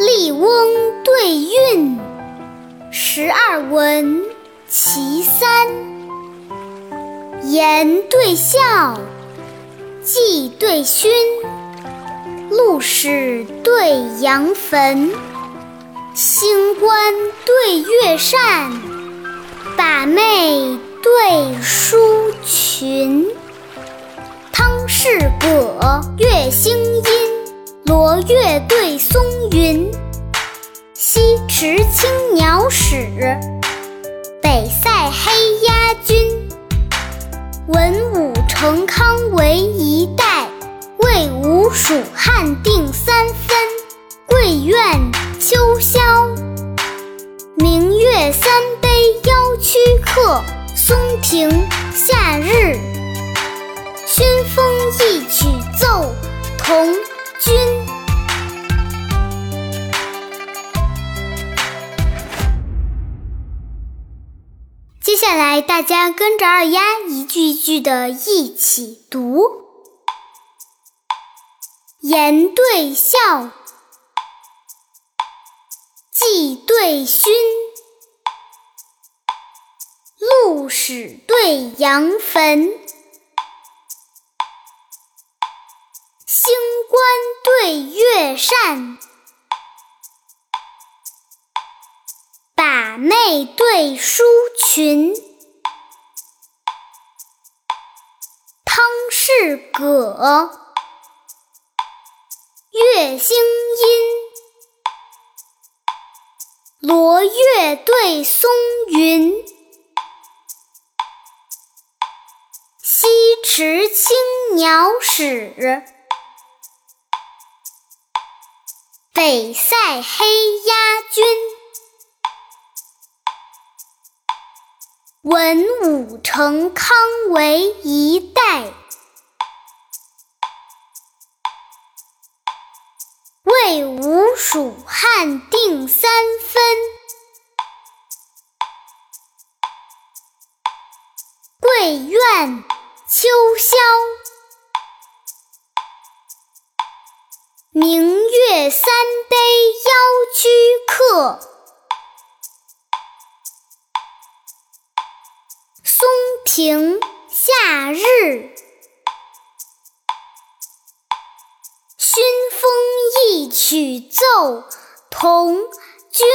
笠翁对韵，十二文其三。言对笑，季对勋，陆史对杨坟，星官对月扇，把妹对书裙。汤氏葛，月星阴，罗月对松云。西池青鸟使，北塞黑鸦军。文武成康为一代，魏吴蜀汉定三分。桂苑秋宵，明月三杯邀驱客。松亭夏下来，大家跟着二丫一句一句的一起读：言对笑，季对勋，陆史对杨坟，星官对月扇。把妹对书裙，汤氏葛，月星阴，罗月对松云，西池青鸟使，北塞黑鸦军。文武成康为一代，魏吴蜀汉定三分。桂苑秋宵，明月三杯邀居客。晴夏日，熏风一曲奏童君。